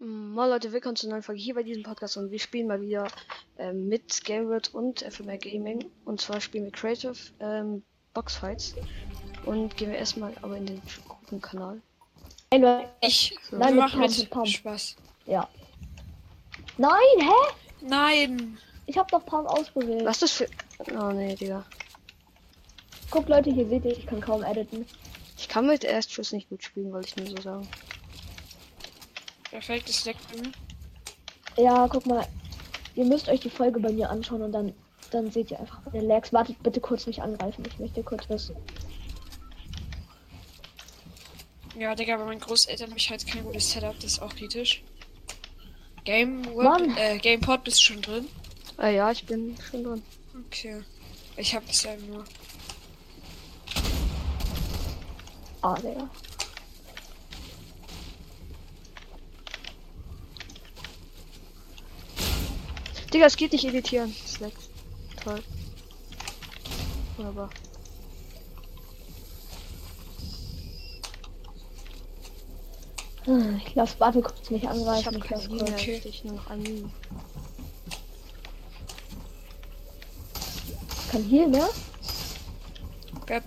Moin Leute, willkommen zu einer neuen Folge hier bei diesem Podcast und wir spielen mal wieder ähm, mit Gameword und FMR Gaming und zwar spielen wir Creative ähm, Boxfights und gehen wir erstmal aber in den Gruppenkanal. Ey, Leute, Ich So. Nein, wir mit machen mit mit Pump. Spaß. ja. Nein, hä? Nein. Ich hab doch Pump ausgewählt. Was ist das für... Oh nee, Digga. Guck Leute, hier seht ihr, ich kann kaum editen. Ich kann mit Erstschuss nicht gut spielen, wollte ich nur so sagen. Perfekt, leckt bei mir. Ja, guck mal. Ihr müsst euch die Folge bei mir anschauen und dann, dann seht ihr einfach meine Lags. Wartet bitte kurz nicht angreifen. Ich möchte kurz wissen. Ja, Digga, bei meinen Großeltern habe ich halt kein gutes Setup, das ist auch kritisch. Game Mann. äh, GamePod bist du schon drin? Ah ja, ich bin schon drin. Okay. Ich habe bisher nur. Ah, Digga. Digga, es geht nicht editieren. Slack. Toll. Wunderbar. Ich lass warte kurz nicht Ich angreifen. habe Ich keine lass Linie Okay. richtig, nur noch. Ich kann hier, ne? Wer,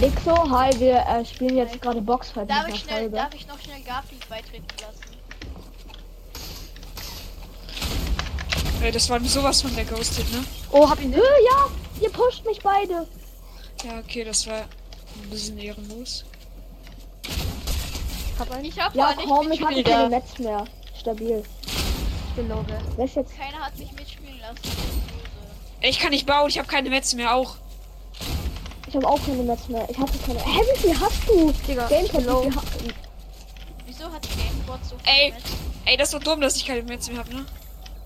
Nix so, hi, wir äh, spielen jetzt gerade Boxfight Darf ich, schnell, darf ich noch schnell Garfield beitreten lassen? Äh, das war sowas von der Ghosted, ne? Oh, hab ihn Äh, ja, ihr pusht mich beide. Ja, okay, das war ein bisschen ehrenlos. Hab einen. Ich hab Ja, komm, ich mitspielen keine. Netz mehr. Stabil. Ich bin low, wer? Ist jetzt? Keiner hat mich mitspielen lassen. Ich kann nicht bauen, ich habe keine Metze mehr auch. Ich habe auch keine Netz mehr. Ich hatte keine. Hä, wie viel hast du? Digga, Gamepad, ich bin low. Wieso hat Gamepod so viel Ey. Netz? Ey, das ist doch dumm, dass ich keine Metze mehr habe, ne?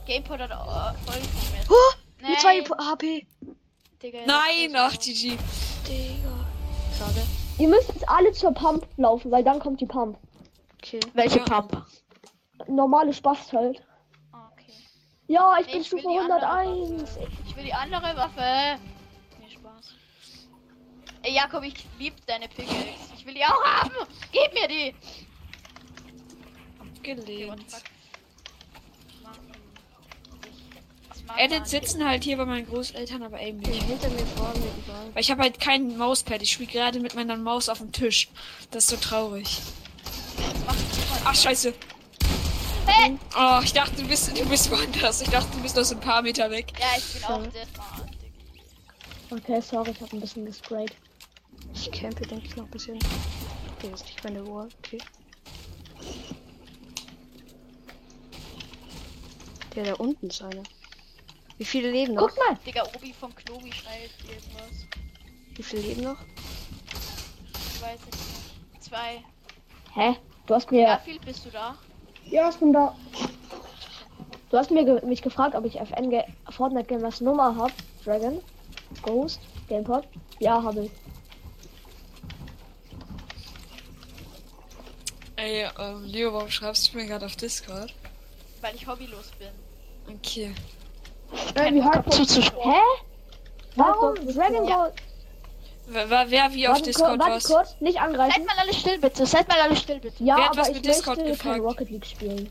Gamepod hat äh, voll. Oh, mit zwei Nein, HP. Digga, Nein, ach. GG. Digga. Schade. Ihr müsst jetzt alle zur Pump laufen, weil dann kommt die Pump. Okay. Welche Ja. Pump? Normale Spaß halt. Ah, okay. Ja, ich Nee, bin ich will Stufe die andere 101. Waffe. Ich will die andere Waffe. Nee, Spaß. Ey, Jakob, ich lieb deine Pickaxe. Ich will die auch haben. Gib mir die. Okay, what the Gelehnt. fuck? Mann. Was macht Edit sitzen halt hier bei meinen Großeltern, aber eben nicht. hinter mir, vor mir, überall. Weil ich habe halt kein Mauspad. Ich spiele gerade mit meiner Maus auf dem Tisch. Das ist so traurig. Ach, scheiße. Hey! Oh, ich dachte, du bist, du bist woanders. Ich dachte, du bist noch so ein paar Meter weg. Ja, ich bin auch Sorry. der. Okay, sorry, ich habe ein bisschen gesprayt. Ich campe, denke ich, noch ein bisschen. Okay, das ist nicht meine Wall. Okay. Der da unten ist einer. Wie viele leben noch? Guck mal. Digga, Obi vom Knobi schneidet irgendwas. Wie viele leben noch? Ich weiß es nicht. Zwei. Hä? Du hast mir. Garfield, bist du da? Ja, ich bin da. Du hast mir ge mich gefragt, ob ich FN Ga Fortnite Gamers Nummer hab. Dragon. Ghost. Gamepod. Ja, habe ich. Ey, ähm, Leo, warum schreibst du mir gerade auf Discord? Weil ich hobbylos bin. Okay. Äh, wie heißt das? Hä? Warum? Dragon. Ghost. Wer, wer, wer wie auf Discord warst? kurz. Nicht Seid angreifen. mal alle still, bitte. Seid mal alle still, bitte. Ja, Wer hat aber was ich mit Discord gefragt? Rocket League spielen.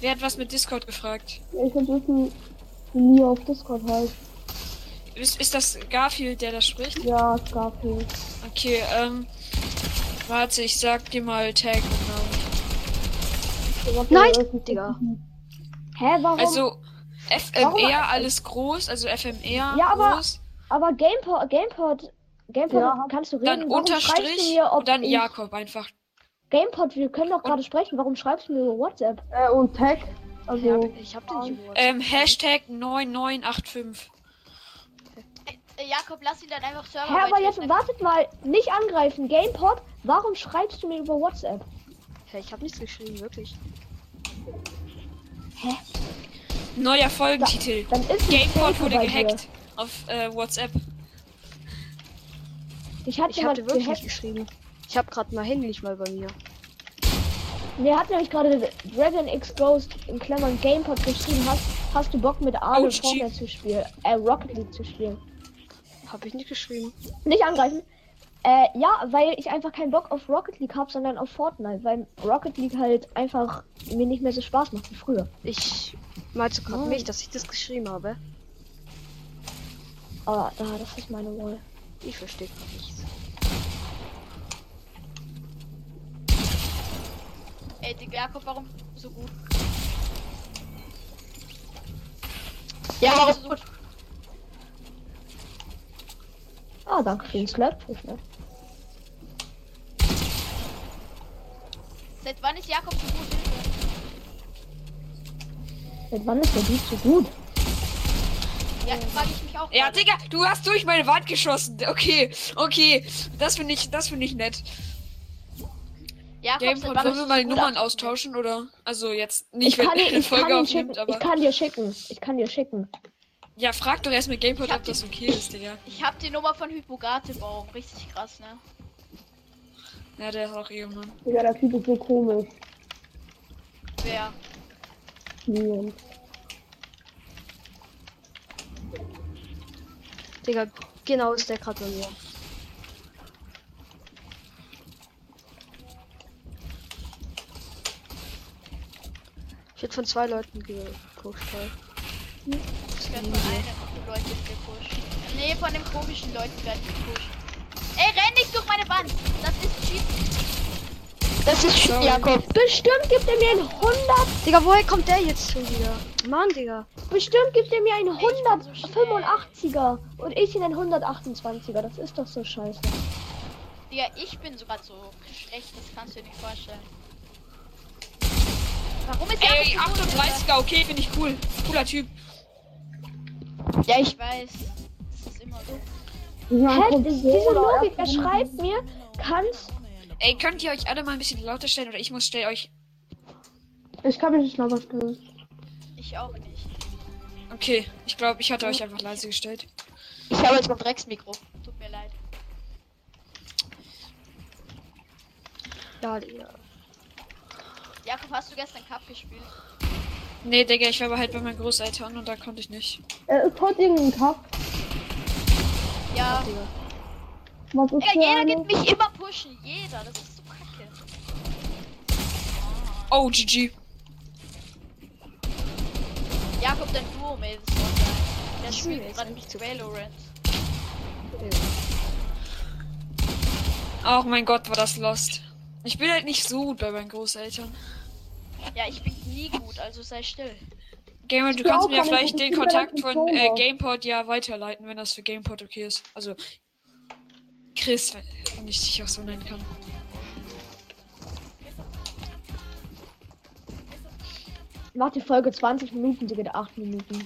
Wer hat was mit Discord gefragt? Ich will wissen, wie auf Discord heißt. Ist, ist das Garfield, der da spricht? Ja, Scarfield. Okay, ähm. Warte, ich sag dir mal Tag genau. Nein, Digga. Hä, warum? Also, Warum- FMR alles groß, also FMR Ja, aber- groß, aber Gamepod, Gamepod, Gamepod, Ja. kannst du reden? dann Warum schreibst du Unterstrich mir, ob dann ich- Jakob einfach. Gamepod, wir können doch gerade sprechen. Warum schreibst du mir über WhatsApp? Äh, und Tag. Ich Also, hab, ich hab den nicht über Ähm, WhatsApp. Hashtag 9985. Äh, Jakob, lass ihn dann einfach Server Hä, aber jetzt wartet mal, nicht angreifen. Gamepod, warum schreibst du mir über WhatsApp? Hä, ich hab nichts geschrieben, wirklich. Neuer Folgentitel. Dann ist ein Gamepod Fake wurde gehackt auf äh, WhatsApp. Dir. Ich hatte Ich dir wirklich nicht gehackt. geschrieben. Ich hab grad mein Handy nicht mal bei mir. Mir hat nämlich gerade Dragon X Ghost in Klammern Gamepod geschrieben. Hast, hast du Bock mit Arne Oh, Fortnite zu spielen? Äh, Rocket League zu spielen? Hab ich nicht geschrieben. Nicht angreifen. Äh, ja, weil ich einfach keinen Bock auf Rocket League habe, sondern auf Fortnite, weil Rocket League halt einfach mir nicht mehr so Spaß macht wie früher. Ich meinst du gerade mich, dass ich das geschrieben habe? Aber da, das ist meine Wall. Ich verstehe nichts. Ey, Digga, Jakob, warum so gut? Ja, warum so gut? Ah, danke für den Slap. Seit wann ist Jakob so gut? Seit wann ist der Beat so gut? Ja, frage ich mich auch. Ja. Digga, du hast durch meine Wand geschossen. Okay, okay. Das finde ich, das finde ich nett. Seit Gamepod, wollen wir mal gut Nummern austauschen oder? Also jetzt Ich nicht, wenn kann, ich, kann Folge dir aufnimmt, schicken, aber. ich kann dir schicken. Ich kann dir schicken. Ja, frag doch erst mit Gamepod, ob das okay ist, Digga. Ich hab die Nummer von Hypogatebaum. Richtig krass, ne? Ja, der ist auch Ehemann. Ja, der Typ ist so komisch. Wer? Niemand. Digga, genau ist der gerade bei mir. Ich werde von zwei Leuten gepusht. Halt. Ich werde von einem Leuten gepusht. Nee, von den komischen Leuten werde ich gepusht. Ey, renn nicht durch meine Wand! Das ist Cheat. Das ist Sorry. Jakob. Bestimmt gibt er mir ein 100. Digga, woher kommt der jetzt schon wieder? Mann, Digga. Bestimmt gibt er mir einen ich bin so 185er. Und ich in einen 128er. Das ist doch so scheiße. Digga, ich bin sogar so schlecht, das kannst du dir nicht vorstellen. Warum ist Ey, so gut? 38er, okay, finde ich cool. Cooler Typ. Ja, ich. Ich weiß. Das ist immer so. Hä? Diese Logik, er schreibt mir, kannst. Ey, könnt ihr euch alle mal ein bisschen lauter stellen oder ich muss stell euch. Ich kann mich nicht lauter stellen. Ich auch nicht. Okay, ich glaube, ich hatte euch einfach leise gestellt. Ich habe jetzt mein Drecksmikro. Tut mir leid. Ja, Digga. Jakob, hast du gestern Cup gespielt? Nee, Digga, ich war aber halt bei meinen Großeltern und da konnte ich nicht. Er ist heute irgendein Cup. Ja. Digga. Was ist Digga, jeder eine? gibt mich immer pushen. Jeder. Das ist so kacke. Oh, GG. Jakob, dein Duo-Mail ist online. Der Ich spielt gerade nicht Valorant. Oh mein Gott, war das lost. Ich bin halt nicht so gut bei meinen Großeltern. Ja, ich bin nie gut, also sei still. Gamer, du kannst mir vielleicht den Kontakt von äh. GamePod ja weiterleiten, wenn das für GamePod okay ist. Also Chris, wenn ich dich auch so nennen kann. Macht die Folge 20 Minuten, die geht 8 Minuten.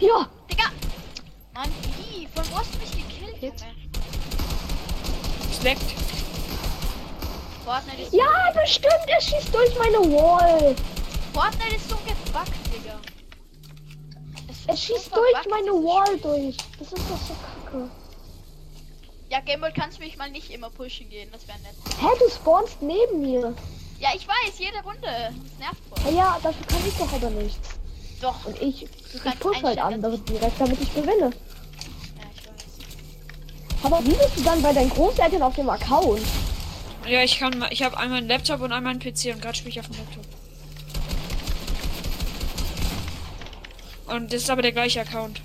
Ja, Digga! Mann, wie? Von wo hast du mich gekillt, Jetzt? Leckt. Fortnite ist, ja, bestimmt, er schießt durch meine Wall. Fortnite ist so gebuggt, Digga. Es Er schießt durch meine Wall Spiel. durch. Das ist doch so kacke. Ja, Gameboy, kannst du mich mal nicht immer pushen gehen? Das wäre nett. Hä, du spawnst neben mir. Ja, ich weiß, jede Runde. Das nervt voll. Ja, ja, dafür kann ich doch aber nichts. Doch. Und ich, ich push halt andere direkt, damit ich gewinne. Aber wie bist du dann bei deinen Großeltern auf dem Account? Ja, ich kann mal. Ich habe einmal einen Laptop und einmal einen PC und gerade spiele ich auf dem Laptop. Und das ist aber der gleiche Account.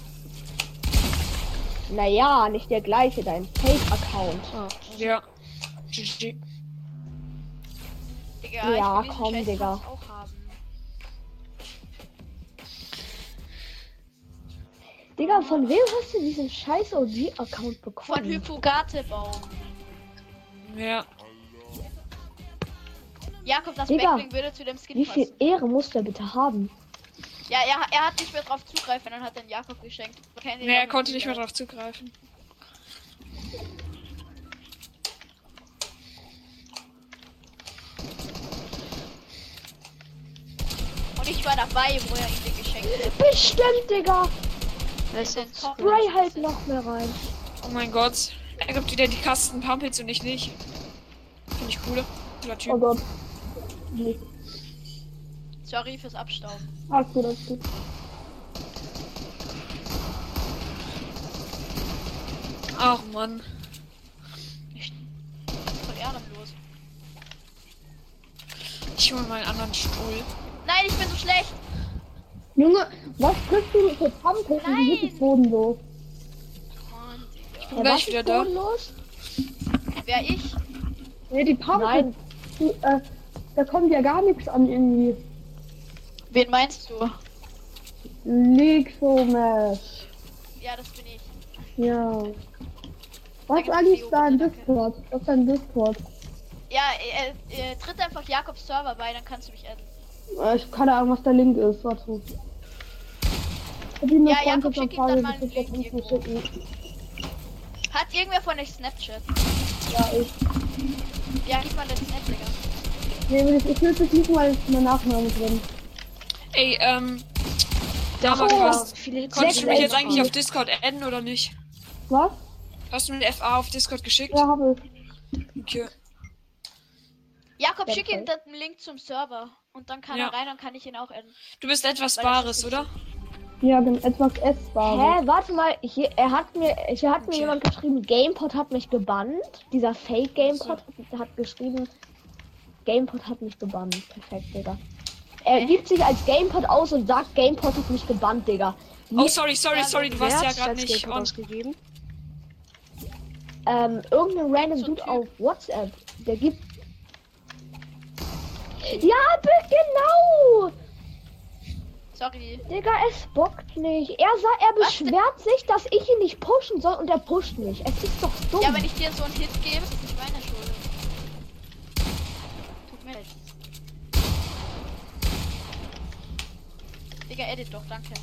Naja, nicht der gleiche, dein Fake-Account. Ah, Ja. GG. Digga, Ja, komm, Digga. Digga, von wem hast du diesen scheiß OG-Account Von bekommen? Hypogatebaum. Ja. Jakob, das Digga, Backbling würde zu dem Skin Wie viel passen. Ehre muss der bitte haben? Ja, er, er hat nicht mehr drauf zugreifen, dann hat er den Jakob geschenkt. Nee, er konnte nicht mehr drauf zugreifen. Und ich war dabei, wo er ihn geschenkt hat. Bestimmt, Digga. Spray halt noch mehr rein. Oh mein Gott. Er gibt wieder die Kasten Pumpels und ich nicht. Finde ich cool. Cooler Typ. Oh Gott. Nee. Sorry fürs Abstauben. Alles gut, alles gut. Ach Mann. Voll ehrenlos. Ich hole mal einen anderen Stuhl. Nein, ich bin so schlecht. Junge, was kriegst du für Pumpe? Nein. Wie es bodenlos? Mann, Digga. bin gleich wieder da. bodenlos? Wer ich? Nee, die Pumpe. Nein. Die, äh, da kommt ja gar nichts an irgendwie. Wen meinst du? Lexomesh. Ja, das bin ich. Ja. Was eigentlich bitte, danke. Discord? Was ist dein Discord? Ja, äh, äh, tritt einfach Jakobs Server bei, dann kannst du mich adden. Äh, Ich keine Ahnung, was der Link ist. Warte. Hab Ja, Jakob, schick ihm dann mal einen geschickt, Link das. Hat irgendwer von euch Snapchat? Ja, ich. Ja, gib mal den Snap, Digga. Nee, ich, ich will es nicht ist mein Nachname drin. Ey, ähm. Da Oh. viele Hits. konntest du mich jetzt eigentlich auf Discord adden oder nicht? Was? Hast du mir eine FA auf Discord geschickt? Ja, habe ich. Okay. Jakob, Ja, schick ihm den Link zum Server. Und dann kann Ja. er rein, dann kann ich ihn auch adden. Du bist etwas Bares, oder? Ja, bin etwas essbar. Hä, warte mal, hier, er hat mir, hier hat mir jemand geschrieben, GamePod hat mich gebannt. Dieser Fake GamePod hat, hat geschrieben, GamePod hat mich gebannt. Perfekt, Digga. Er Hä? gibt sich als GamePod aus und sagt, GamePod hat mich gebannt, Digga. Oh, sorry, sorry, Ja, sorry, du warst ja hat gerade nicht on. ausgegeben? Ähm, irgendein random So Dude Typ. auf WhatsApp, der gibt. Ja, genau! Sorry. Digga, es bockt nicht. Er sagt, er Was denn? beschwert sich, dass ich ihn nicht pushen soll und er pusht mich. Es ist doch dumm. Ja, wenn ich dir so einen Hit gebe, ist es nicht meine Schuld. Tut mir leid. Digga, edit doch, danke.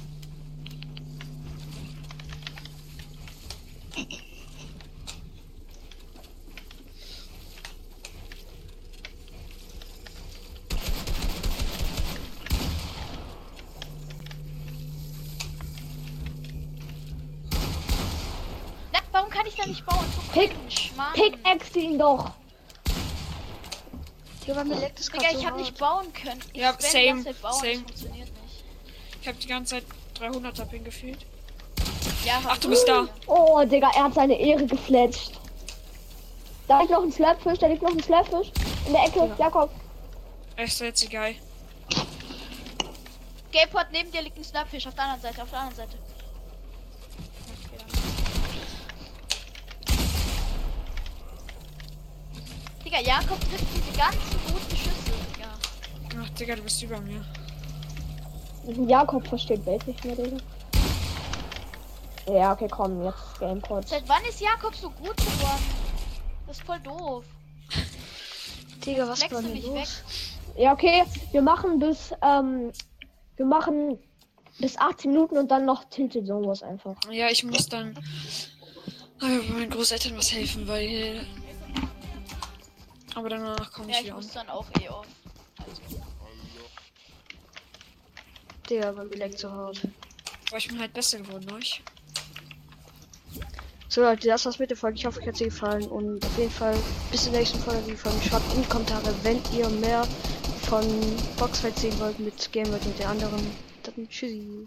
Na, warum kann ich da nicht bauen? So Pick- cringe, Mann. Pickaxe ihn doch. Hier war mir leckt Digga, ich so hab hart. nicht bauen können. Ich Ja, same, ganze Zeit bauen, same. das funktioniert nicht. Ich hab die ganze Zeit 300er Ping gefühlt. Ja, Ach, du bist da. Oh, Digga, er hat seine Ehre gefletscht. Da liegt noch ein Slapfish, da liegt noch ein Slapfish. In der Ecke, Jakob. Echt jetzt egal. Gameport neben dir liegt ein Snapfish auf der anderen Seite, auf der anderen Seite. Okay, dann. Digga, Jakob trifft diese ganzen guten Schüsse, Digga. Ach, Digga, du bist über mir. Jakob versteht Welt nicht mehr, Digga. Ja, okay, komm, jetzt Gamepod. Seit wann ist Jakob so gut geworden? Das ist voll doof. Digga, was Flex du denn mich los? weg. Ja, okay, wir machen bis, ähm, wir machen bis 18 Minuten und dann noch Tilted Zone Wars einfach. Ja, ich muss dann äh, meinen Großeltern was helfen, weil. Aber danach komme ich Ja, ich wieder muss an. dann auch eh auf. Also, Digga, war mir leckt so hart. Aber ich bin halt besser geworden, ne? Ich. So Leute, das war's mit der Folge. Ich hoffe, euch hat sie gefallen. Und auf jeden Fall bis zur nächsten Folge. Folge schreibt in die Kommentare, wenn ihr mehr von Boxfight sehen wollt mit Game und der anderen. Dann tschüssi.